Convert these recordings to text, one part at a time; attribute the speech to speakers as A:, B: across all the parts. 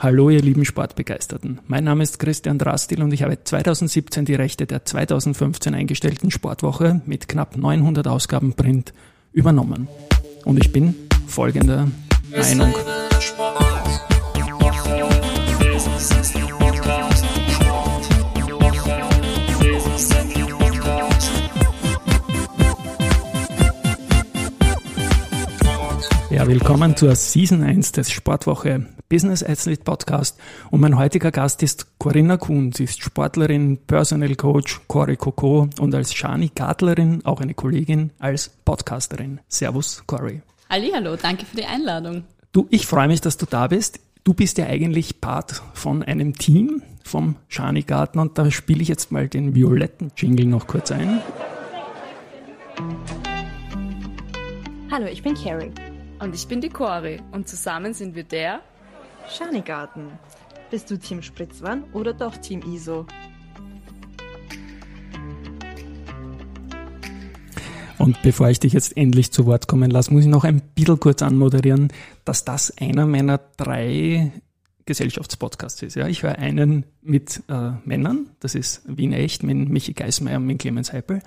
A: Hallo ihr lieben Sportbegeisterten. Mein Name ist Christian Drastil und ich habe 2017 die Rechte der 2015 eingestellten Sportwoche mit knapp 900 Ausgaben Print übernommen. Und ich bin folgender Meinung. Ja, willkommen zur Season 1 des Sportwoche Business Athlete Podcast. Und mein heutiger Gast ist Corinna Kuhn. Sie ist Sportlerin, Personal Coach, Cory Coco und als Shani Gartlerin auch eine Kollegin als Podcasterin. Servus, Cory.
B: Hallo, danke für die Einladung.
A: Du, ich freue mich, dass du da bist. Du bist ja eigentlich Part von einem Team vom Shani Garten und da spiele ich jetzt mal den violetten Jingle noch kurz ein.
C: Hallo, ich bin Carrie.
B: Und ich bin die Cori und zusammen sind wir der
C: Schanigarten. Bist du Team Spritzwan oder doch Team ISO?
A: Und bevor ich dich jetzt endlich zu Wort kommen lasse, muss ich noch ein bisschen kurz anmoderieren, dass das einer meiner drei Gesellschaftspodcasts ist. Ja, ich höre einen mit äh, Männern, das ist Wien Echt mit Michi Geismeier und mit Clemens Heipel.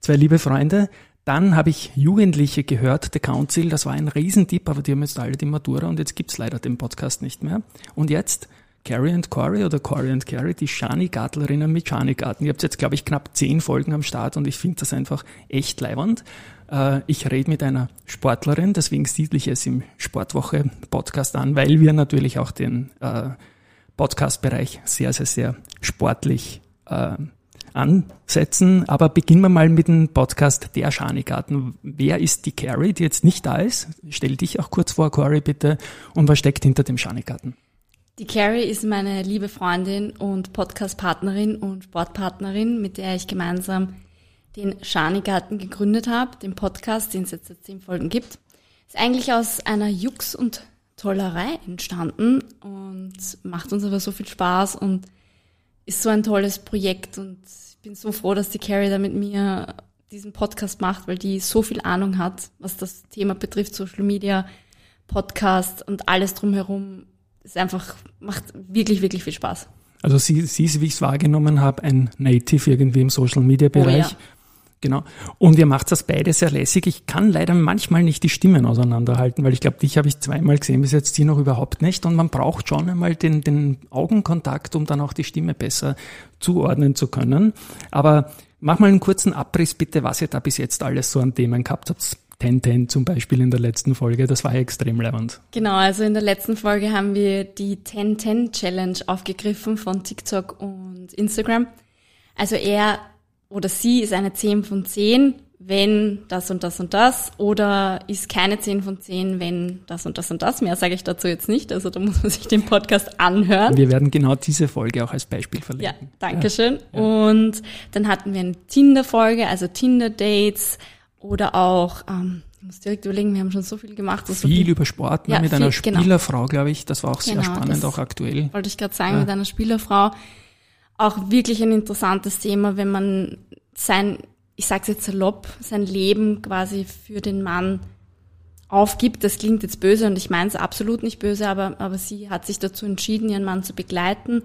A: Zwei liebe Freunde, dann habe ich Jugendliche gehört, The Council, das war ein Riesentipp, aber die haben jetzt alle die Matura und jetzt gibt's leider den Podcast nicht mehr. Und jetzt Carrie and Corey oder Corey and Carrie, die Shani-Gartlerinnen mit Shani-Garten. Ihr habt jetzt, glaube ich, knapp zehn Folgen am Start und ich finde das einfach echt leiwand. Äh, ich rede mit einer Sportlerin, deswegen siedle ich es im Sportwoche-Podcast an, weil wir natürlich auch den äh, Podcast-Bereich sehr, sehr, sehr sportlich äh, ansetzen. Aber beginnen wir mal mit dem Podcast Der Schanigarten. Wer ist die Carrie, die jetzt nicht da ist? Stell dich auch kurz vor, Corey, bitte. Und was steckt hinter dem Schanigarten?
B: Die Carrie ist meine liebe Freundin und Podcast-Partnerin und Sportpartnerin, mit der ich gemeinsam den Schanigarten gegründet habe, den Podcast, den es jetzt seit zehn Folgen gibt. Ist eigentlich aus einer Jux und Tollerei entstanden und macht uns aber so viel Spaß und ist so ein tolles Projekt und ich bin so froh, dass die Carrie da mit mir diesen Podcast macht, weil die so viel Ahnung hat, was das Thema betrifft, Social Media, Podcast und alles drumherum. Es einfach, macht wirklich, wirklich viel Spaß.
A: Also sie, sie ist, wie ich es wahrgenommen habe, ein Native irgendwie im Social Media Bereich. Oh, ja. Genau. Und ihr macht das beide sehr lässig. Ich kann leider manchmal nicht die Stimmen auseinanderhalten, weil ich glaube, dich habe ich zweimal gesehen, bis jetzt sie noch überhaupt nicht. Und man braucht schon einmal den, den Augenkontakt, um dann auch die Stimme besser zuordnen zu können. Aber mach mal einen kurzen Abriss bitte, was ihr da bis jetzt alles so an Themen gehabt habt. 1010 zum Beispiel in der letzten Folge, das war ja extrem leibend.
B: Genau, also in der letzten Folge haben wir die 1010 Challenge aufgegriffen von TikTok und Instagram. Also eher oder sie ist eine 10 von 10, wenn das und das und das, oder ist keine 10 von 10, wenn das und das und das. Mehr sage ich dazu jetzt nicht, also da muss man sich den Podcast anhören.
A: Wir werden genau diese Folge auch als Beispiel verlinken.
B: Ja, danke schön. Ja. Und dann hatten wir eine Tinder-Folge, also Tinder-Dates oder auch, ähm, ich muss direkt überlegen, wir haben schon so viel gemacht.
A: Viel so viel über Sport ne, ja, mit viel, einer genau. Spielerfrau, genau. glaube ich, das war auch genau, sehr spannend, auch aktuell.
B: Wollte ich gerade sagen, ja. mit einer Spielerfrau auch wirklich ein interessantes Thema, wenn man sein, ich sage es jetzt salopp, sein Leben quasi für den Mann aufgibt. Das klingt jetzt böse und ich meine es absolut nicht böse, aber, aber sie hat sich dazu entschieden, ihren Mann zu begleiten.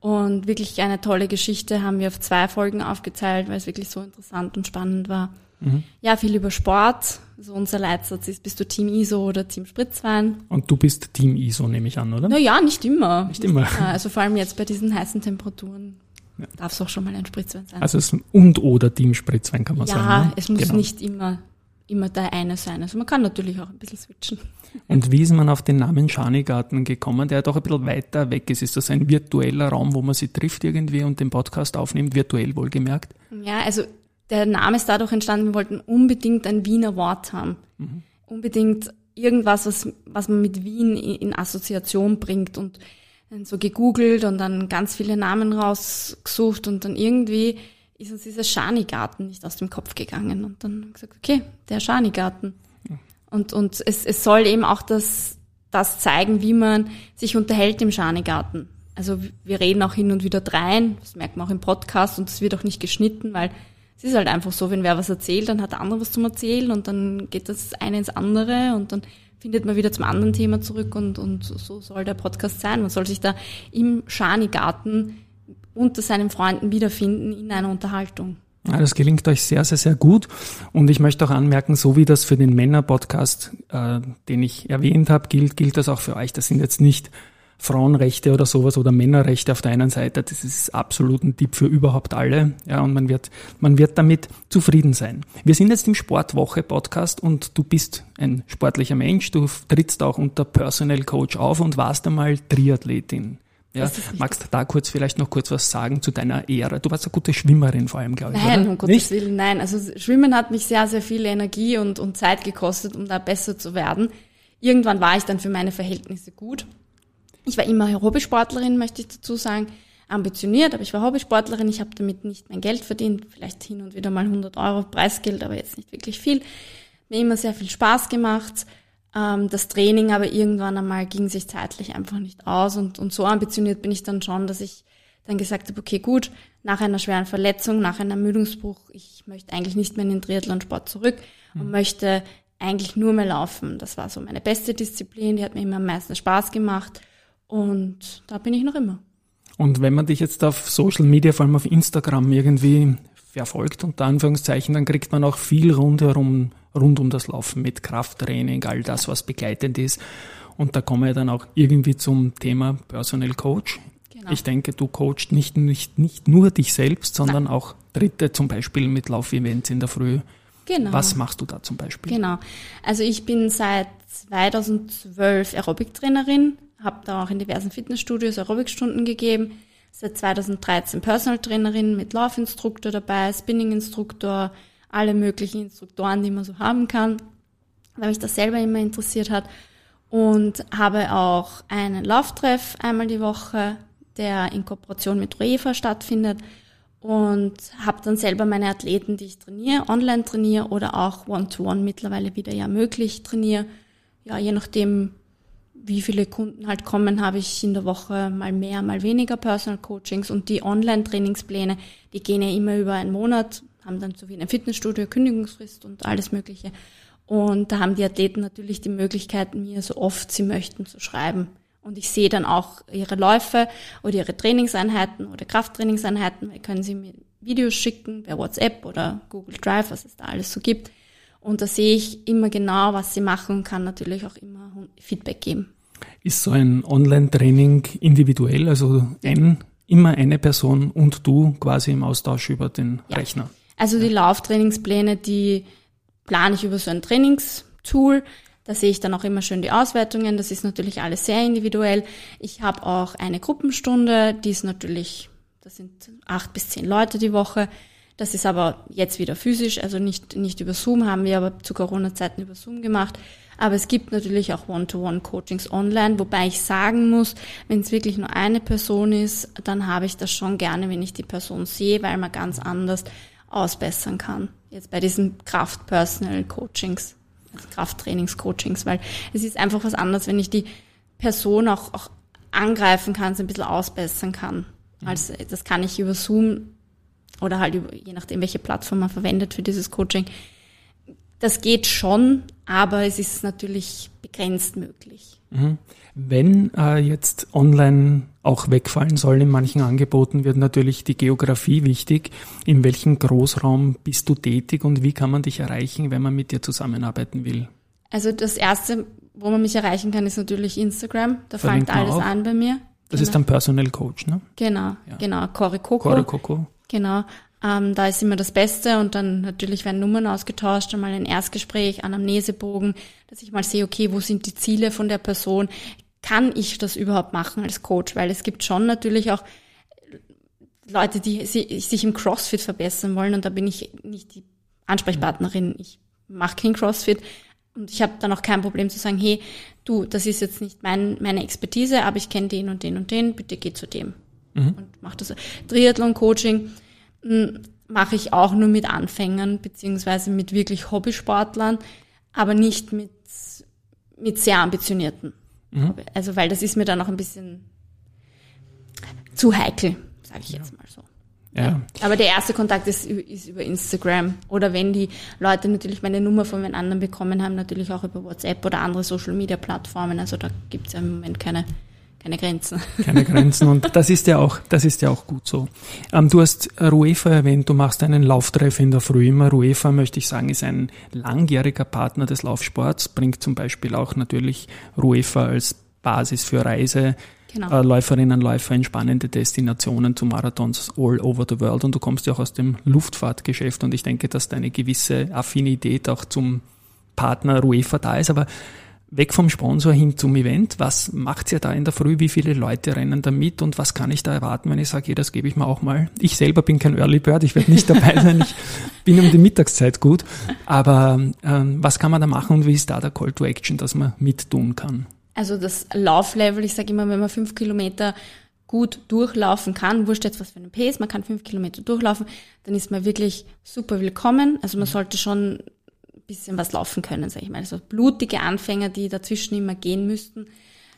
B: Und wirklich eine tolle Geschichte haben wir auf zwei Folgen aufgeteilt, weil es wirklich so interessant und spannend war. Mhm. Ja, viel über Sport. So unser Leitsatz ist, bist du Team ISO oder Team Spritzwein?
A: Und du bist Team ISO, nehme ich an, oder?
B: Naja, nicht immer.
A: Nicht immer.
B: Also vor allem jetzt bei diesen heißen Temperaturen ja. darf es auch schon mal ein Spritzwein sein.
A: Also es und oder Team Spritzwein kann man
B: ja,
A: sagen.
B: Ja, ne? es muss genau. nicht immer, immer der eine sein. Also man kann natürlich auch ein bisschen switchen.
A: Und wie ist man auf den Namen Schanigarten gekommen, der doch ein bisschen weiter weg ist? Ist das ein virtueller Raum, wo man sich trifft irgendwie und den Podcast aufnimmt, virtuell wohlgemerkt?
B: Ja, also der Name ist dadurch entstanden, wir wollten unbedingt ein Wiener Wort haben. Mhm. Unbedingt irgendwas, was, was man mit Wien in Assoziation bringt und dann so gegoogelt und dann ganz viele Namen rausgesucht und dann irgendwie ist uns dieser Schanigarten nicht aus dem Kopf gegangen und dann gesagt, okay, der Schanigarten. Mhm. Und, und es, es soll eben auch das, das zeigen, wie man sich unterhält im Schanigarten. Also wir reden auch hin und wieder drein, das merkt man auch im Podcast und es wird auch nicht geschnitten, weil es ist halt einfach so, wenn wer was erzählt, dann hat der andere was zum Erzählen und dann geht das eine ins andere und dann findet man wieder zum anderen Thema zurück und, und so soll der Podcast sein. Man soll sich da im Schani-Garten unter seinen Freunden wiederfinden in einer Unterhaltung.
A: Ja, das gelingt euch sehr, sehr, sehr gut. Und ich möchte auch anmerken, so wie das für den Männer-Podcast, äh, den ich erwähnt habe, gilt, gilt das auch für euch. Das sind jetzt nicht Frauenrechte oder sowas oder Männerrechte auf der einen Seite. Das ist absolut ein Tipp für überhaupt alle. Ja, und man wird, man wird damit zufrieden sein. Wir sind jetzt im Sportwoche-Podcast und du bist ein sportlicher Mensch. Du trittst auch unter Personal Coach auf und warst einmal Triathletin. Ja, magst du da kurz vielleicht noch kurz was sagen zu deiner Ehre? Du warst eine gute Schwimmerin vor allem, glaube ich.
B: Nein,
A: oder?
B: um Gottes Nicht? Willen, nein. Also Schwimmen hat mich sehr, sehr viel Energie und, und Zeit gekostet, um da besser zu werden. Irgendwann war ich dann für meine Verhältnisse gut. Ich war immer Hobbysportlerin, möchte ich dazu sagen. Ambitioniert, aber ich war Hobbysportlerin. Ich habe damit nicht mein Geld verdient. Vielleicht hin und wieder mal 100 Euro Preisgeld, aber jetzt nicht wirklich viel. Mir immer sehr viel Spaß gemacht ähm, das Training, aber irgendwann einmal ging sich zeitlich einfach nicht aus und, und so ambitioniert bin ich dann schon, dass ich dann gesagt habe, okay, gut, nach einer schweren Verletzung, nach einem Ermüdungsbruch, ich möchte eigentlich nicht mehr in den Triathlonsport zurück mhm. und möchte eigentlich nur mehr laufen. Das war so meine beste Disziplin, die hat mir immer am meisten Spaß gemacht und da bin ich noch immer.
A: Und wenn man dich jetzt auf Social Media, vor allem auf Instagram irgendwie verfolgt, unter Anführungszeichen, dann kriegt man auch viel rundherum rund um das Laufen mit Krafttraining, all das, was begleitend ist. Und da kommen wir dann auch irgendwie zum Thema Personal Coach. Genau. Ich denke, du coachst nicht, nicht, nicht nur dich selbst, sondern Nein. auch Dritte, zum Beispiel mit Laufevents in der Früh. Genau. Was machst du da zum Beispiel?
B: Genau. Also ich bin seit 2012 Aerobic-Trainerin, habe da auch in diversen Fitnessstudios Aerobic-Stunden gegeben. Seit 2013 Personal Trainerin mit Laufinstruktor dabei, Spinning-Instruktor, alle möglichen Instruktoren, die man so haben kann, weil mich das selber immer interessiert hat. Und habe auch einen Lauftreff einmal die Woche, der in Kooperation mit UEFA stattfindet. Und habe dann selber meine Athleten, die ich trainiere, online trainiere oder auch One-to-One -one mittlerweile wieder ja möglich trainiere. Ja, je nachdem, wie viele Kunden halt kommen, habe ich in der Woche mal mehr, mal weniger Personal Coachings und die Online-Trainingspläne, die gehen ja immer über einen Monat, haben dann so wie in einem Fitnessstudio Kündigungsfrist und alles Mögliche. Und da haben die Athleten natürlich die Möglichkeit, mir so oft sie möchten zu schreiben. Und ich sehe dann auch ihre Läufe oder ihre Trainingseinheiten oder Krafttrainingseinheiten. Da können sie mir Videos schicken per WhatsApp oder Google Drive, was es da alles so gibt. Und da sehe ich immer genau, was sie machen und kann natürlich auch immer Feedback geben.
A: Ist so ein Online-Training individuell, also ein, immer eine Person und du quasi im Austausch über den ja. Rechner?
B: Also die Lauftrainingspläne, die plane ich über so ein Trainingstool. Da sehe ich dann auch immer schön die Auswertungen. Das ist natürlich alles sehr individuell. Ich habe auch eine Gruppenstunde, die ist natürlich, das sind acht bis zehn Leute die Woche. Das ist aber jetzt wieder physisch, also nicht, nicht über Zoom, haben wir aber zu Corona-Zeiten über Zoom gemacht. Aber es gibt natürlich auch One-to-One-Coachings online, wobei ich sagen muss, wenn es wirklich nur eine Person ist, dann habe ich das schon gerne, wenn ich die Person sehe, weil man ganz anders ausbessern kann. Jetzt bei diesen Kraft-Personal-Coachings, also Krafttrainings-Coachings, weil es ist einfach was anderes, wenn ich die Person auch, auch angreifen kann, so ein bisschen ausbessern kann. Mhm. Also das kann ich über Zoom oder halt über, je nachdem, welche Plattform man verwendet für dieses Coaching. Das geht schon, aber es ist natürlich begrenzt möglich.
A: Mhm. Wenn äh, jetzt online auch wegfallen soll in manchen Angeboten, wird natürlich die Geografie wichtig. In welchem Großraum bist du tätig und wie kann man dich erreichen, wenn man mit dir zusammenarbeiten will?
B: Also das Erste, wo man mich erreichen kann, ist natürlich Instagram. Da fängt alles an bei mir.
A: Das genau. ist ein Personal Coach, ne?
B: Genau, ja. genau. Cory Coco.
A: Cory Coco.
B: Genau. Ähm, da ist immer das Beste und dann natürlich werden Nummern ausgetauscht, einmal ein Erstgespräch, Anamnesebogen, dass ich mal sehe, okay, wo sind die Ziele von der Person? kann ich das überhaupt machen als Coach? Weil es gibt schon natürlich auch Leute, die sich im CrossFit verbessern wollen und da bin ich nicht die Ansprechpartnerin. Ich mache kein CrossFit und ich habe dann auch kein Problem zu sagen, hey, du, das ist jetzt nicht mein, meine Expertise, aber ich kenne den und den und den, bitte geh zu dem mhm. und mach das. Triathlon-Coaching hm, mache ich auch nur mit Anfängern beziehungsweise mit wirklich Hobbysportlern, aber nicht mit, mit sehr ambitionierten. Mhm. Also, weil das ist mir dann auch ein bisschen zu heikel, sage ich jetzt mal so.
A: Ja.
B: Aber der erste Kontakt ist, ist über Instagram. Oder wenn die Leute natürlich meine Nummer von den anderen bekommen haben, natürlich auch über WhatsApp oder andere Social Media Plattformen. Also da gibt es ja im Moment keine, keine Grenzen.
A: Keine Grenzen. Und das ist ja auch, das ist ja auch gut so. Ähm, du hast Ruefa erwähnt, du machst einen Lauftreff in der Früh immer. Ruefa, möchte ich sagen, ist ein langjähriger Partner des Laufsports, bringt zum Beispiel auch natürlich Ruefa als Basis für Reise, genau. äh, Läuferinnen und Läufer in spannende Destinationen zu Marathons all over the world. Und du kommst ja auch aus dem Luftfahrtgeschäft und ich denke, dass deine gewisse Affinität auch zum Partner UEFA da ist. Aber weg vom Sponsor hin zum Event. Was macht ihr da in der Früh? Wie viele Leute rennen da mit und was kann ich da erwarten, wenn ich sage, das gebe ich mir auch mal? Ich selber bin kein Early Bird, ich werde nicht dabei sein, ich bin um die Mittagszeit gut. Aber ähm, was kann man da machen und wie ist da der Call to Action, dass man mit tun kann?
B: Also das Lauflevel, ich sage immer, wenn man fünf Kilometer gut durchlaufen kann, wurscht jetzt was für ein Pace, man kann fünf Kilometer durchlaufen, dann ist man wirklich super willkommen. Also man sollte schon bisschen was laufen können, sage ich mal. Also blutige Anfänger, die dazwischen immer gehen müssten,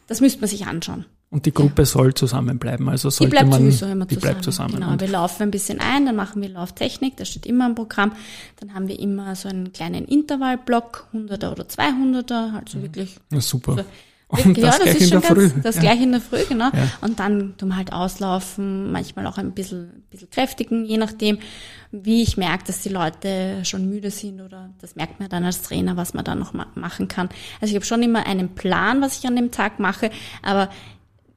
B: das müsste man sich anschauen.
A: Und die Gruppe ja. soll zusammenbleiben, also sollte
B: die bleibt
A: man,
B: sowieso immer
A: die
B: zusammen.
A: bleibt zusammen.
B: Genau, wir laufen ein bisschen ein, dann machen wir Lauftechnik, das steht immer im Programm. Dann haben wir immer so einen kleinen Intervallblock, 100er oder 200er, also mhm. wirklich.
A: Ja, super.
B: So und ja, das, das ist schon ganz, das ja. gleich in der Früh, genau. Ja. Und dann tun halt auslaufen, manchmal auch ein bisschen, bisschen kräftigen, je nachdem, wie ich merke, dass die Leute schon müde sind oder das merkt man dann als Trainer, was man dann noch machen kann. Also ich habe schon immer einen Plan, was ich an dem Tag mache, aber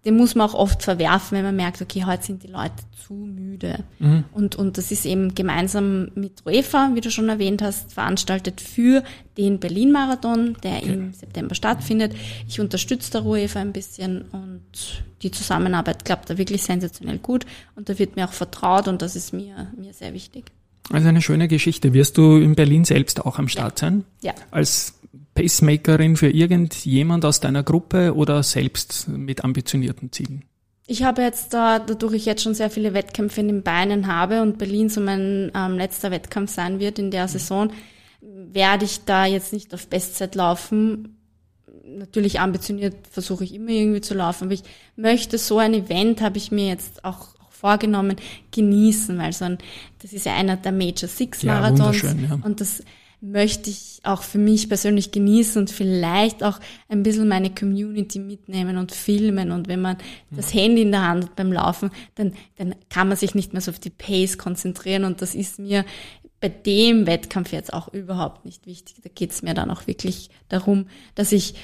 B: den muss man auch oft verwerfen, wenn man merkt, okay, heute sind die Leute zu müde. Mhm. Und, und das ist eben gemeinsam mit UEFA, wie du schon erwähnt hast, veranstaltet für den Berlin-Marathon, der okay. im September stattfindet. Ich unterstütze der UEFA ein bisschen und die Zusammenarbeit klappt da wirklich sensationell gut und da wird mir auch vertraut und das ist mir, mir sehr wichtig.
A: Also eine schöne Geschichte. Wirst du in Berlin selbst auch am Start sein?
B: Ja.
A: Als Pacemakerin für irgendjemand aus deiner Gruppe oder selbst mit ambitionierten Zielen?
B: Ich habe jetzt da, dadurch ich jetzt schon sehr viele Wettkämpfe in den Beinen habe und Berlin so mein ähm, letzter Wettkampf sein wird in der Saison, werde ich da jetzt nicht auf Bestzeit laufen. Natürlich ambitioniert versuche ich immer irgendwie zu laufen, aber ich möchte so ein Event, habe ich mir jetzt auch vorgenommen, genießen, weil so ein, das ist ja einer der Major Six Marathons
A: ja, ja.
B: und das möchte ich auch für mich persönlich genießen und vielleicht auch ein bisschen meine Community mitnehmen und filmen. Und wenn man das Handy in der Hand hat beim Laufen, dann, dann kann man sich nicht mehr so auf die Pace konzentrieren. Und das ist mir bei dem Wettkampf jetzt auch überhaupt nicht wichtig. Da geht es mir dann auch wirklich darum, dass ich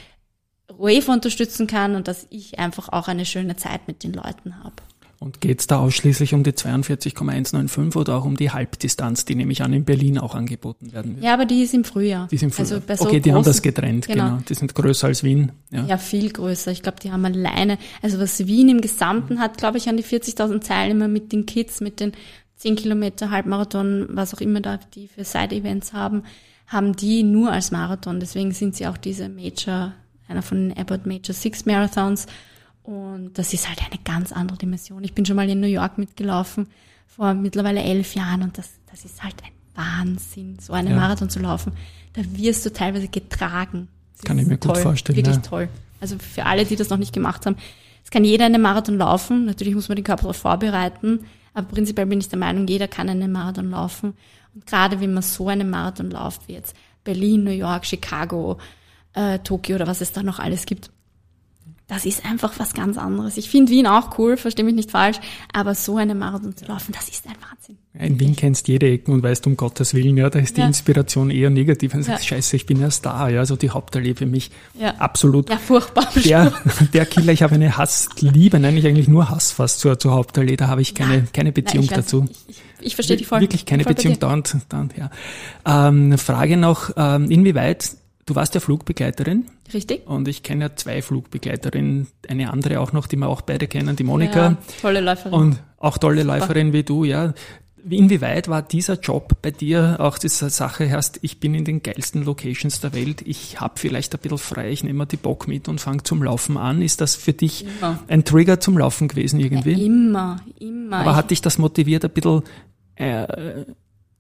B: UEFA unterstützen kann und dass ich einfach auch eine schöne Zeit mit den Leuten habe.
A: Und geht es da ausschließlich um die 42,195 oder auch um die Halbdistanz, die nämlich an in Berlin auch angeboten werden wird?
B: Ja, aber die ist im Frühjahr.
A: Die ist im Frühjahr. Also bei so okay, die haben das getrennt, genau. genau. Die sind größer als Wien.
B: Ja, ja viel größer. Ich glaube, die haben alleine, also was Wien im Gesamten hat, glaube ich, an die 40.000 Teilnehmer mit den Kids, mit den 10 Kilometer Halbmarathon, was auch immer da die für Side-Events haben, haben die nur als Marathon. Deswegen sind sie auch diese Major, einer von den Abbott Major Six Marathons. Und das ist halt eine ganz andere Dimension. Ich bin schon mal in New York mitgelaufen vor mittlerweile elf Jahren und das, das ist halt ein Wahnsinn, so einen ja. Marathon zu laufen. Da wirst du teilweise getragen.
A: Das kann ich mir toll, gut vorstellen.
B: Wirklich ja. toll. Also für alle, die das noch nicht gemacht haben, es kann jeder einen Marathon laufen. Natürlich muss man den Körper darauf vorbereiten, aber prinzipiell bin ich der Meinung, jeder kann einen Marathon laufen. Und gerade wenn man so einen Marathon läuft wie jetzt Berlin, New York, Chicago, äh, Tokio oder was es da noch alles gibt, das ist einfach was ganz anderes. Ich finde Wien auch cool, verstehe mich nicht falsch, aber so eine Marathon zu laufen, das ist ein Wahnsinn.
A: In Wien kennst jede Ecken und weißt um Gottes Willen, ja, da ist die ja. Inspiration eher negativ. Und sagst, ja. scheiße, ich bin erst da, ja, also die Hauptallee für mich ja. absolut.
B: Ja, furchtbar.
A: Der, der Killer, ich habe eine Hassliebe, nein, ich eigentlich nur Hass fast zur, zur Hauptallee, da habe ich keine, keine Beziehung
B: Nein,
A: dazu.
B: Ich, ich, ich verstehe die voll.
A: Wirklich keine
B: voll
A: Beziehung dauernd, dauernd, ja. Ähm, Frage noch, ähm, inwieweit Du warst ja Flugbegleiterin.
B: Richtig.
A: Und ich kenne ja zwei Flugbegleiterinnen, eine andere auch noch, die wir auch beide kennen, die Monika.
B: Ja, tolle Läuferin.
A: Und auch tolle Super. Läuferin wie du, ja. Inwieweit war dieser Job bei dir auch diese Sache, heißt, ich bin in den geilsten Locations der Welt, ich habe vielleicht ein bisschen frei, ich nehme die Bock mit und fange zum Laufen an. Ist das für dich immer. ein Trigger zum Laufen gewesen irgendwie?
B: Ja, immer, immer.
A: Aber hat dich das motiviert, ein bisschen äh,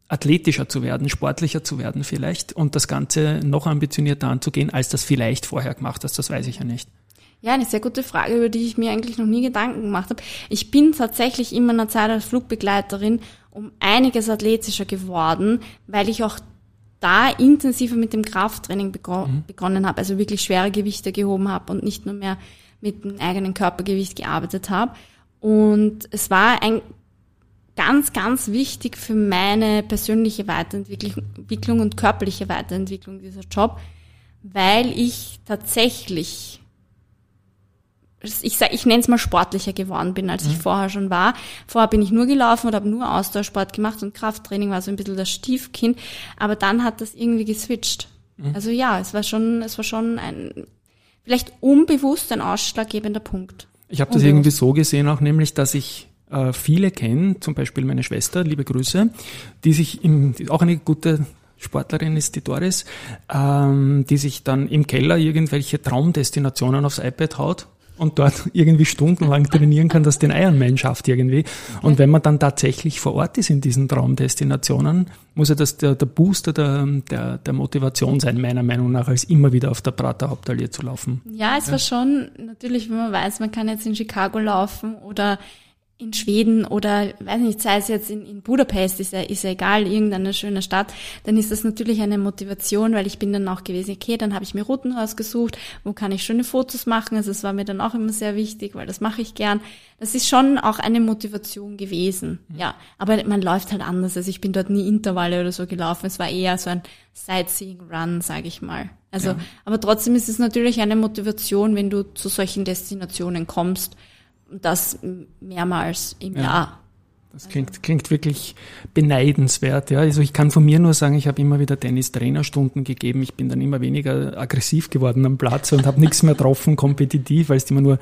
A: athletischer zu werden, sportlicher zu werden vielleicht und das Ganze noch ambitionierter anzugehen, als das vielleicht vorher gemacht hast, das weiß ich ja nicht.
B: Ja, eine sehr gute Frage, über die ich mir eigentlich noch nie Gedanken gemacht habe. Ich bin tatsächlich in meiner Zeit als Flugbegleiterin um einiges athletischer geworden, weil ich auch da intensiver mit dem Krafttraining begro mhm. begonnen habe, also wirklich schwere Gewichte gehoben habe und nicht nur mehr mit dem eigenen Körpergewicht gearbeitet habe. Und es war ein ganz, ganz wichtig für meine persönliche Weiterentwicklung und körperliche Weiterentwicklung dieser Job, weil ich tatsächlich ich, sag, ich nenne es mal sportlicher geworden bin, als mhm. ich vorher schon war. Vorher bin ich nur gelaufen und habe nur Ausdauersport gemacht und Krafttraining war so ein bisschen das Stiefkind. Aber dann hat das irgendwie geswitcht. Mhm. Also ja, es war schon, es war schon ein, vielleicht unbewusst ein ausschlaggebender Punkt.
A: Ich habe das irgendwie so gesehen auch, nämlich, dass ich äh, viele kenne, zum Beispiel meine Schwester, liebe Grüße, die sich im, die auch eine gute Sportlerin ist die Doris, ähm, die sich dann im Keller irgendwelche Traumdestinationen aufs iPad haut und dort irgendwie stundenlang trainieren kann, dass den Ironman schafft irgendwie. Und wenn man dann tatsächlich vor Ort ist in diesen Traumdestinationen, muss ja das der, der Booster der, der, der Motivation sein, meiner Meinung nach, als immer wieder auf der Prater Hauptallee zu laufen.
B: Ja, es war schon, natürlich, wenn man weiß, man kann jetzt in Chicago laufen oder in Schweden oder weiß nicht, sei es jetzt in, in Budapest, ist ja, ist ja egal, irgendeine schöne Stadt, dann ist das natürlich eine Motivation, weil ich bin dann auch gewesen, okay, dann habe ich mir Routen rausgesucht, wo kann ich schöne Fotos machen, also es war mir dann auch immer sehr wichtig, weil das mache ich gern. Das ist schon auch eine Motivation gewesen, mhm. ja. Aber man läuft halt anders, also ich bin dort nie Intervalle oder so gelaufen, es war eher so ein Sightseeing-Run, sage ich mal. Also, ja. aber trotzdem ist es natürlich eine Motivation, wenn du zu solchen Destinationen kommst, das mehrmals im ja. Jahr.
A: Das klingt, klingt wirklich beneidenswert. Ja. Also ich kann von mir nur sagen, ich habe immer wieder Tennis-Trainerstunden gegeben. Ich bin dann immer weniger aggressiv geworden am Platz und habe nichts mehr getroffen, kompetitiv, weil es immer nur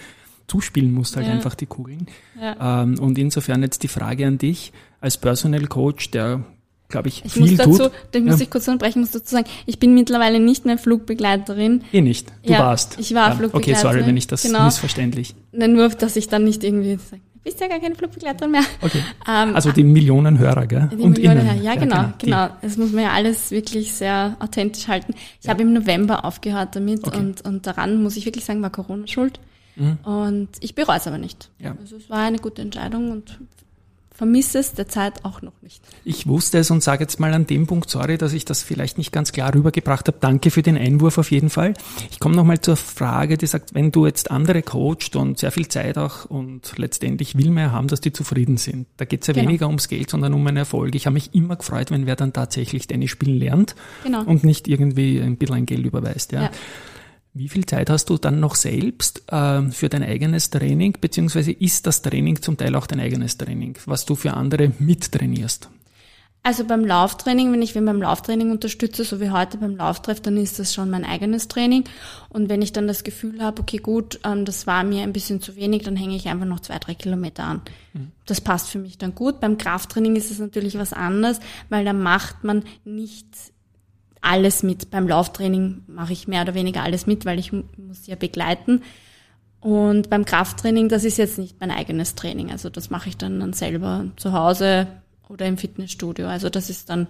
A: zuspielen musst, halt ja. einfach die Kugeln. Ja. Ähm, und insofern jetzt die Frage an dich als Personal Coach, der glaube ich,
B: ich
A: viel
B: muss dazu,
A: tut.
B: Da muss ja. ich kurz unterbrechen, muss dazu sagen, ich bin mittlerweile nicht mehr Flugbegleiterin.
A: Eh nicht. Du
B: ja,
A: warst.
B: Ich war ja. Flugbegleiterin.
A: Okay, sorry, wenn ich das genau. missverständlich.
B: Nur, dass ich dann nicht irgendwie sage, bist ja gar keine Flugbegleiterin mehr.
A: Okay. Ähm, also die Millionen Hörer, gell?
B: Die Und Millionen Hörer, ja, genau, ja, genau. genau. Das muss man ja alles wirklich sehr authentisch halten. Ich habe im November aufgehört damit okay. und, und daran muss ich wirklich sagen, war Corona schuld. Mhm. Und ich bereue es aber nicht. Ja. Also es war eine gute Entscheidung und vermisse es derzeit auch noch nicht.
A: Ich wusste es und sage jetzt mal an dem Punkt, sorry, dass ich das vielleicht nicht ganz klar rübergebracht habe. Danke für den Einwurf auf jeden Fall. Ich komme nochmal zur Frage, die sagt, wenn du jetzt andere coacht und sehr viel Zeit auch und letztendlich will man ja haben, dass die zufrieden sind. Da geht es ja genau. weniger ums Geld, sondern um einen Erfolg. Ich habe mich immer gefreut, wenn wer dann tatsächlich Tennis spielen lernt genau. und nicht irgendwie ein bisschen ein Geld überweist. Ja. ja. Wie viel Zeit hast du dann noch selbst äh, für dein eigenes Training, beziehungsweise ist das Training zum Teil auch dein eigenes Training, was du für andere mittrainierst?
B: Also beim Lauftraining, wenn ich wen beim Lauftraining unterstütze, so wie heute beim Lauftreff, dann ist das schon mein eigenes Training. Und wenn ich dann das Gefühl habe, okay, gut, ähm, das war mir ein bisschen zu wenig, dann hänge ich einfach noch zwei, drei Kilometer an. Mhm. Das passt für mich dann gut. Beim Krafttraining ist es natürlich was anderes, weil da macht man nicht alles mit. Beim Lauftraining mache ich mehr oder weniger alles mit, weil ich muss ja begleiten. Und beim Krafttraining, das ist jetzt nicht mein eigenes Training. Also das mache ich dann, dann selber zu Hause oder im Fitnessstudio. Also das ist dann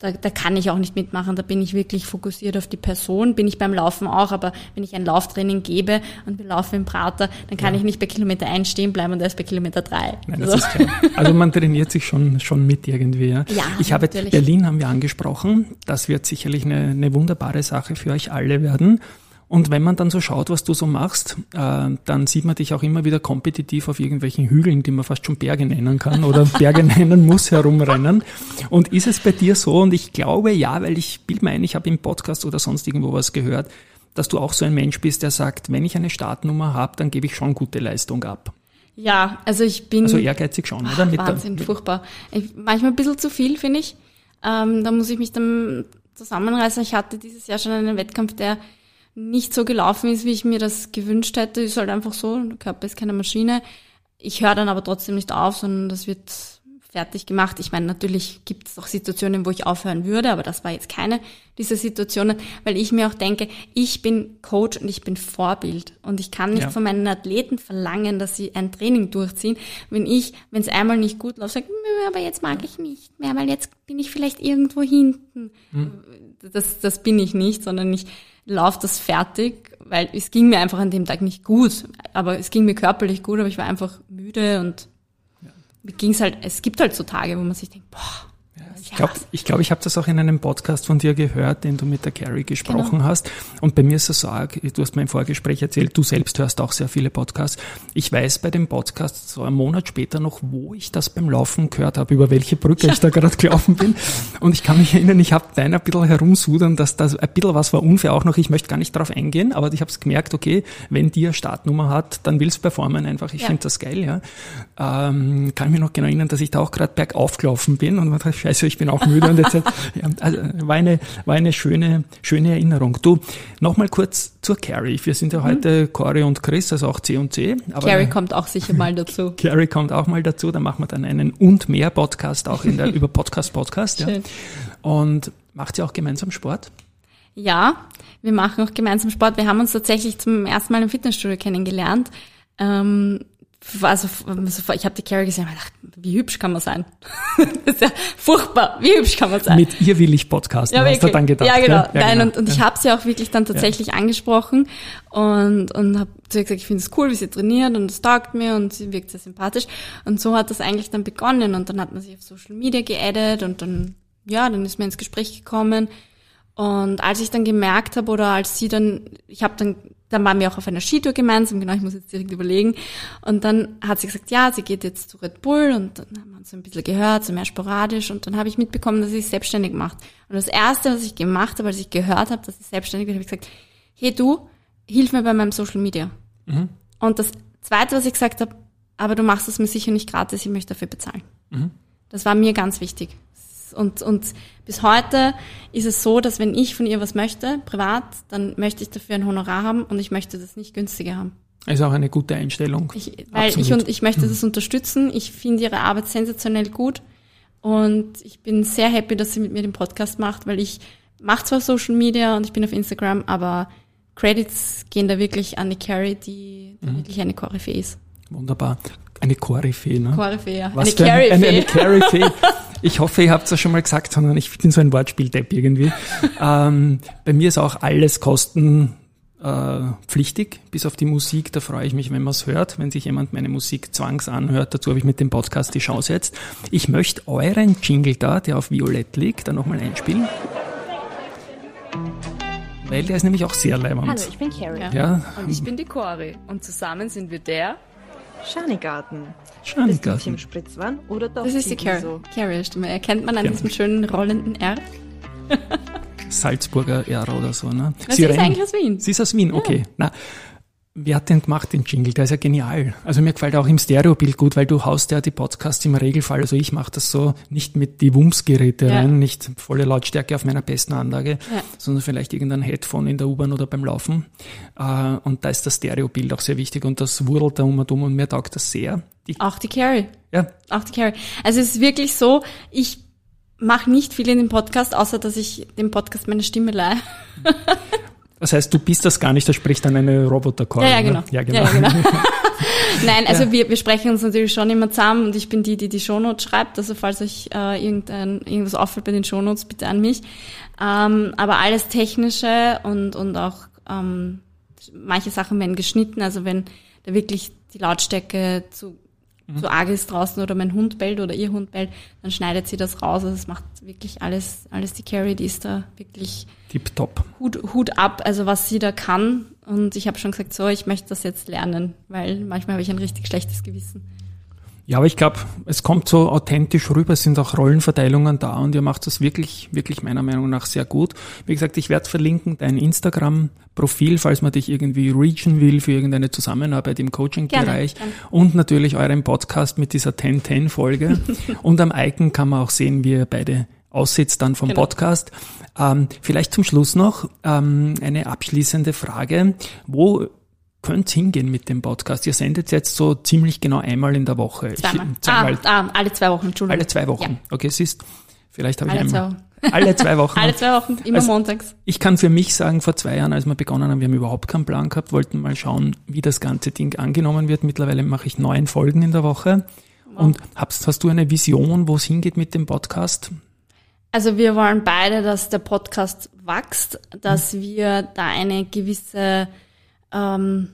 B: da, da kann ich auch nicht mitmachen, da bin ich wirklich fokussiert auf die Person, bin ich beim Laufen auch, aber wenn ich ein Lauftraining gebe und wir laufen im Prater, dann kann ja. ich nicht bei Kilometer 1 stehen bleiben und erst bei Kilometer 3.
A: Nein, das so. ist klar. Also man trainiert sich schon, schon mit irgendwie. Ja,
B: ja
A: ich habe natürlich. Berlin haben wir angesprochen, das wird sicherlich eine, eine wunderbare Sache für euch alle werden. Und wenn man dann so schaut, was du so machst, äh, dann sieht man dich auch immer wieder kompetitiv auf irgendwelchen Hügeln, die man fast schon Berge nennen kann oder Berge nennen muss, herumrennen. Und ist es bei dir so? Und ich glaube ja, weil ich bild mir ein, ich habe im Podcast oder sonst irgendwo was gehört, dass du auch so ein Mensch bist, der sagt, wenn ich eine Startnummer habe, dann gebe ich schon gute Leistung ab.
B: Ja, also ich bin.
A: Also ehrgeizig schon, oder?
B: Mit Wahnsinn, der, furchtbar. Ich, manchmal ein bisschen zu viel, finde ich. Ähm, da muss ich mich dann zusammenreißen. Ich hatte dieses Jahr schon einen Wettkampf, der nicht so gelaufen ist, wie ich mir das gewünscht hätte, ist halt einfach so, der Körper ist keine Maschine. Ich höre dann aber trotzdem nicht auf, sondern das wird fertig gemacht. Ich meine, natürlich gibt es auch Situationen, wo ich aufhören würde, aber das war jetzt keine dieser Situationen, weil ich mir auch denke, ich bin Coach und ich bin Vorbild und ich kann nicht ja. von meinen Athleten verlangen, dass sie ein Training durchziehen, wenn ich, wenn es einmal nicht gut läuft, sage, aber jetzt mag ich nicht mehr, weil jetzt bin ich vielleicht irgendwo hinten. Hm. Das, das bin ich nicht, sondern ich laufe das fertig, weil es ging mir einfach an dem Tag nicht gut. Aber es ging mir körperlich gut, aber ich war einfach müde und mir ging's halt, es gibt halt so Tage, wo man sich denkt, boah,
A: Ich glaube, ich, glaub, ich habe das auch in einem Podcast von dir gehört, den du mit der Carrie gesprochen
B: Genau.
A: hast. Und bei mir ist es so arg, du hast mir im Vorgespräch erzählt, du selbst hörst auch sehr viele Podcasts. Ich weiß bei dem Podcast so einen Monat später noch, wo ich das beim Laufen gehört habe, über welche Brücke ich da gerade gelaufen bin. Und ich kann mich erinnern, ich habe deiner ein bisschen herumsudern, dass das ein bisschen was war unfair auch noch. Ich möchte gar nicht drauf eingehen, aber ich habe es gemerkt, okay, wenn die eine Startnummer hat, dann will's performen einfach. Ich
B: Ja.
A: finde das geil, ja. Ähm, kann mich noch genau erinnern, dass ich da auch gerade bergauf gelaufen bin und man dachte, scheiße, ich bin auch müde und jetzt, ja, also, war eine, war eine schöne, schöne Erinnerung. Du, nochmal kurz zur Carrie. Wir sind ja heute Corey und Chris, also auch C und C. Aber
B: Carrie kommt auch sicher mal dazu.
A: Carrie kommt auch mal dazu, dann machen wir dann einen und mehr Podcast auch in der, über Podcast Podcast, ja.
B: Schön.
A: Und macht sie auch gemeinsam Sport?
B: Ja, wir machen auch gemeinsam Sport. Wir haben uns tatsächlich zum ersten Mal im Fitnessstudio kennengelernt. Ähm, also, ich habe die Carrie gesehen und gedacht, wie hübsch kann man sein? das ist ja furchtbar, wie hübsch kann man sein?
A: Mit ihr will ich podcasten, hast du dann gedacht.
B: Ja, genau.
A: gell?
B: Nein,
A: genau.
B: und, und ich habe sie auch wirklich dann tatsächlich angesprochen und, und habe zu ihr gesagt, ich finde es cool, wie sie trainiert und es taugt mir und sie wirkt sehr sympathisch. Und so hat das eigentlich dann begonnen und dann hat man sich auf Social Media geaddet und dann, ja, dann ist man ins Gespräch gekommen. Und als ich dann gemerkt habe oder als sie dann, ich habe dann, dann waren wir auch auf einer Skitour gemeinsam, genau, ich muss jetzt direkt überlegen. Und dann hat sie gesagt, ja, sie geht jetzt zu Red Bull und dann haben wir uns ein bisschen gehört, so mehr sporadisch und dann habe ich mitbekommen, dass sie sich selbstständig macht. Und das Erste, was ich gemacht habe, als ich gehört habe, dass sie selbstständig wird, habe ich gesagt, hey du, hilf mir bei meinem Social Media. Und das Zweite, was ich gesagt habe, aber du machst es mir sicher nicht gratis, ich möchte dafür bezahlen. Das war mir ganz wichtig. Und, und bis heute ist es so, dass wenn ich von ihr was möchte, privat, dann möchte ich dafür ein Honorar haben und ich möchte das nicht günstiger haben.
A: Ist auch eine gute Einstellung.
B: Ich, weil ich, und ich möchte das unterstützen. Ich finde ihre Arbeit sensationell gut und ich bin sehr happy, dass sie mit mir den Podcast macht, weil ich mache zwar Social Media und ich bin auf Instagram, aber Credits gehen da wirklich an die Carrie, die,
A: Mhm.
B: die wirklich eine Koryphäe ist.
A: Wunderbar. Eine Koryphäe, ne?
B: Koryphäe, ja.
A: Was
B: eine
A: eine, eine, eine
B: Carrie-Fee.
A: Ich hoffe, ihr habt es schon mal gesagt, sondern ich bin so ein Wortspieldepp irgendwie. ähm, bei mir ist auch alles kostenpflichtig, äh, pflichtig, bis auf die Musik. Da freue ich mich, wenn man es hört. Wenn sich jemand meine Musik zwangs anhört, dazu habe ich mit dem Podcast die Chance jetzt. Ich möchte euren Jingle da, der auf Violett liegt, da nochmal einspielen. Weil der ist nämlich auch sehr leibend.
D: Hallo, ich bin Carrie.
B: Ja.
A: Ja,
E: Und ich bin die Cori. Und zusammen sind wir der.
C: Schanigarten.
A: Schanigarten.
C: Spritzwan oder doch
B: Das ist die.
C: Iso?
B: Carrie-Stimme. Erkennt man an
A: Ja.
B: diesem schönen rollenden R.
A: Salzburger Ära oder so, ne?
B: Was ist
A: rennt-
B: eigentlich aus Wien?
A: Sie ist aus Wien, okay. Na, wer hat den gemacht, den Jingle? Der ist ja genial. Also mir gefällt auch im Stereobild gut, weil du haust ja die Podcasts im Regelfall, also ich mache das so nicht mit die Wumms-Geräte
B: Ja.
A: rein, nicht volle Lautstärke auf meiner besten Anlage,
B: Ja.
A: sondern vielleicht irgendein Headphone in der U-Bahn oder beim Laufen. Äh, Und da ist das Stereobild auch sehr wichtig und das wurdelt da um und um und mir taugt das sehr. Die,
B: Auch die Carrie.
A: ja,
B: Auch die Carrie. Also es ist wirklich so, ich mache nicht viel in dem Podcast, außer dass ich dem Podcast meine Stimme leihe.
A: das heißt, du bist das gar nicht, da spricht dann eine roboter
B: Ja, ja, genau.
A: Ja, genau.
B: Ja, ja, genau. Nein, also wir, wir sprechen uns natürlich schon immer zusammen und ich bin die, die die Shownotes schreibt. Also falls euch äh, irgendein, irgendwas auffällt bei den Shownotes, bitte an mich. Ähm, aber alles Technische und, und auch ähm, manche Sachen werden geschnitten. Also wenn da wirklich die Lautstärke zu, zu arg ist draußen oder mein Hund bellt oder ihr Hund bellt, dann schneidet sie das raus. Also es macht wirklich alles, alles die Carrie, die ist da wirklich
A: Tipptopp.
B: Hut, Hut ab, also was sie da kann. Und ich habe schon gesagt, so, ich möchte das jetzt lernen, weil manchmal habe ich ein richtig schlechtes Gewissen.
A: Ja, aber ich glaube, es kommt so authentisch rüber, es sind auch Rollenverteilungen da und ihr macht das wirklich, wirklich meiner Meinung nach sehr gut. Wie gesagt, ich werde verlinken dein Instagram-Profil, falls man dich irgendwie reachen will für irgendeine Zusammenarbeit im Coaching-Bereich und natürlich euren Podcast mit dieser 10-10-Folge. und am Icon kann man auch sehen, wie ihr beide aussitzt dann vom
B: Genau.
A: Podcast. Ähm, vielleicht zum Schluss noch ähm, eine abschließende Frage. Wo könnt hingehen mit dem Podcast? Ihr sendet jetzt so ziemlich genau einmal in der Woche.
B: Zweimal.
A: Ich, zweimal
B: Ah, ah, alle zwei Wochen, Entschuldigung.
A: alle zwei Wochen.
B: Ja.
A: Okay, siehst, vielleicht habe ich
B: Alle
A: einmal. Alle zwei Wochen.
B: Alle zwei Wochen, immer
A: Also-
B: montags.
A: Ich kann für mich sagen, vor zwei Jahren, als wir begonnen haben, wir haben überhaupt keinen Plan gehabt, wollten mal schauen, wie das ganze Ding angenommen wird. Mittlerweile mache ich neun Folgen in der Woche. Und hast, hast du eine Vision, wo es hingeht mit dem Podcast?
B: Also wir wollen beide, dass der Podcast wächst, dass wir da eine gewisse ähm,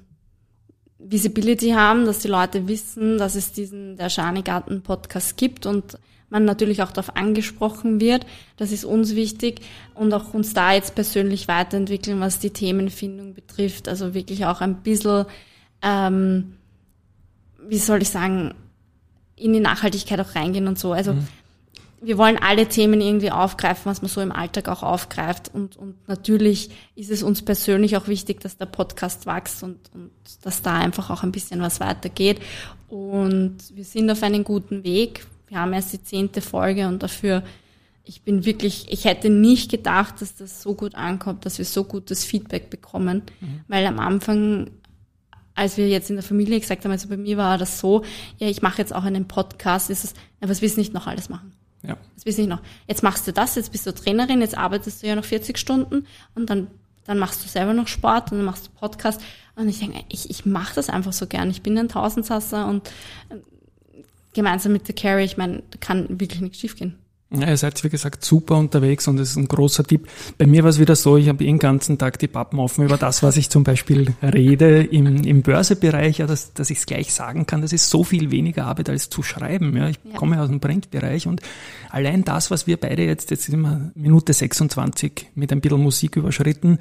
B: Visibility haben, dass die Leute wissen, dass es diesen der Schanigarten Podcast gibt und man natürlich auch darauf angesprochen wird. Das ist uns wichtig und auch uns da jetzt persönlich weiterentwickeln, was die Themenfindung betrifft. Also wirklich auch ein bisschen, ähm, wie soll ich sagen, in die Nachhaltigkeit auch reingehen und so. Also mhm. Wir wollen alle Themen irgendwie aufgreifen, was man so im Alltag auch aufgreift. Und, und natürlich ist es uns persönlich auch wichtig, dass der Podcast wächst und, und dass da einfach auch ein bisschen was weitergeht. Und wir sind auf einem guten Weg wir haben erst die zehnte Folge und dafür, ich bin wirklich, ich hätte nicht gedacht, dass das so gut ankommt, dass wir so gutes Feedback bekommen, mhm. weil am Anfang als wir jetzt in der Familie gesagt haben, also bei mir war das so, ja, ich mache jetzt auch einen Podcast, ist es, ja, was willst nicht noch alles machen? Ja. Was willst du nicht noch? Jetzt machst du das, jetzt bist du Trainerin, jetzt arbeitest du ja noch 40 Stunden und dann, dann machst du selber noch Sport und dann machst du Podcast. Und ich denke, ich, ich mache das einfach so gern. Ich bin ein Tausendsasser und gemeinsam mit der Carrie, ich meine, kann wirklich nichts schiefgehen.
A: Ja, ihr seid, wie gesagt, super unterwegs und das ist ein großer Tipp. Bei mir war es wieder so, ich habe den ganzen Tag die Pappen offen über das, was ich zum Beispiel rede im, im Börsebereich, ja, dass, dass ich es gleich sagen kann, das ist so viel weniger Arbeit als zu schreiben. Ja. Ich ja. komme aus dem Printbereich und allein das, was wir beide jetzt, jetzt sind wir Minute 26 mit ein bisschen Musik überschritten,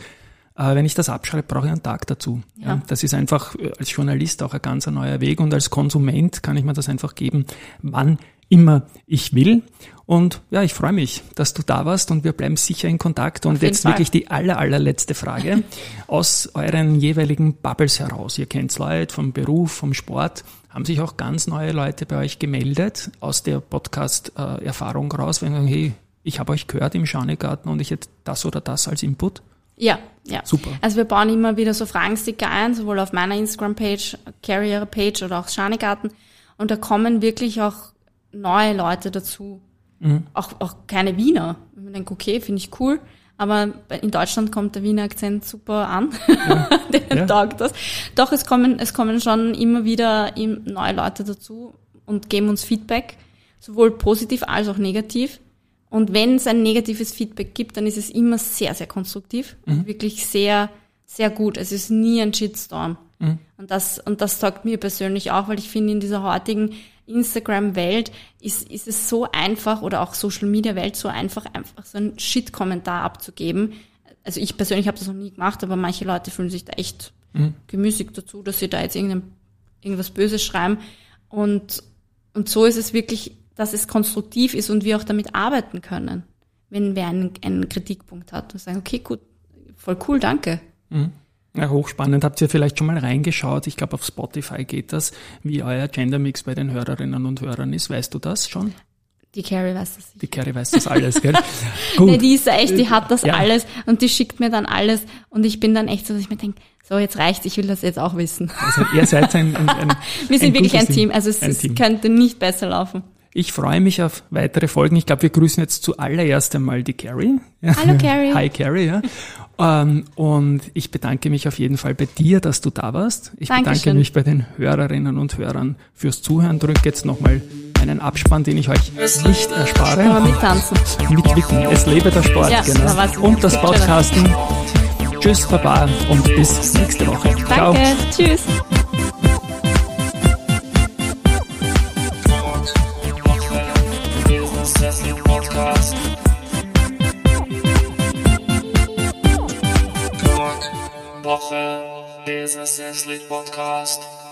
A: äh, wenn ich das abschreibe, brauche ich einen Tag dazu. Ja. ja. das ist einfach äh, als Journalist auch ein ganz neuer Weg und als Konsument kann ich mir das einfach geben, wann immer ich will. Und ja, ich freue mich, dass du da warst und wir bleiben sicher in Kontakt. Und jetzt Fall. wirklich die aller, allerletzte Frage aus euren jeweiligen Bubbles heraus. Ihr kennt Leute vom Beruf, vom Sport. Haben sich auch ganz neue Leute bei euch gemeldet aus der Podcast-Erfahrung raus, wenn sagen, hey, ich habe euch gehört im Schaunegarten und ich hätte das oder das als Input?
B: Ja, ja. Super. Also wir bauen immer wieder so Fragensticker ein, sowohl auf meiner Instagram-Page, Carrier-Page oder auch Schanigarten. Und da kommen wirklich auch neue Leute dazu. Mhm. Auch, auch keine Wiener. Ich denke, okay, finde ich cool. Aber in Deutschland kommt der Wiener Akzent super an. Ja. Der ja. taugt das. Doch, es kommen, es kommen schon immer wieder neue Leute dazu und geben uns Feedback. Sowohl positiv als auch negativ. Und wenn es ein negatives Feedback gibt, dann ist es immer sehr, sehr konstruktiv mhm. und wirklich sehr, sehr gut. Es ist nie ein Shitstorm. Mhm. Und das, und das taugt mir persönlich auch, weil ich finde, in dieser heutigen Instagram-Welt ist, ist es so einfach oder auch Social-Media-Welt so einfach, einfach so einen Shit-Kommentar abzugeben. Also ich persönlich habe das noch nie gemacht, aber manche Leute fühlen sich da echt mhm. gemüßig dazu, dass sie da jetzt irgendwas Böses schreiben. Und, und so ist es wirklich dass es konstruktiv ist und wir auch damit arbeiten können, wenn wer einen, einen Kritikpunkt hat und sagen, okay, gut, voll cool, danke.
A: Mhm. Ja, hochspannend. Habt ihr vielleicht schon mal reingeschaut? Ich glaube, auf Spotify geht das, wie euer Gendermix bei den Hörerinnen und Hörern ist. Weißt du das schon?
B: Die Carrie weiß das.
A: Die Carrie weiß das alles, gell?
B: Gut. Nee, die ist echt, die hat das ja. alles und die schickt mir dann alles und ich bin dann echt so, dass ich mir denke, so jetzt reicht's, ich will das jetzt auch wissen.
A: Also ihr seid ein, ein, ein
B: Wir sind ein wirklich ein Team, also es, es könnte nicht besser laufen.
A: Ich freue mich auf weitere Folgen. Ich glaube, wir grüßen jetzt zuallererst einmal die Carrie.
B: Hallo Carrie.
A: Hi Carrie, ja. Ähm, und ich bedanke mich auf jeden Fall bei dir, dass du da warst. Ich Dankeschön. bedanke mich bei den Hörerinnen und Hörern fürs Zuhören. Drück jetzt nochmal einen Abspann, den ich euch nicht erspare.
B: Aber mit tanzen.
A: Mit Wicken. Es lebe der Sport,
B: ja,
A: genau.
B: Da
A: und das Podcasten. Tschüss, Baba und bis nächste Woche.
B: Danke. Ciao. Tschüss. Woche, Business Podcast.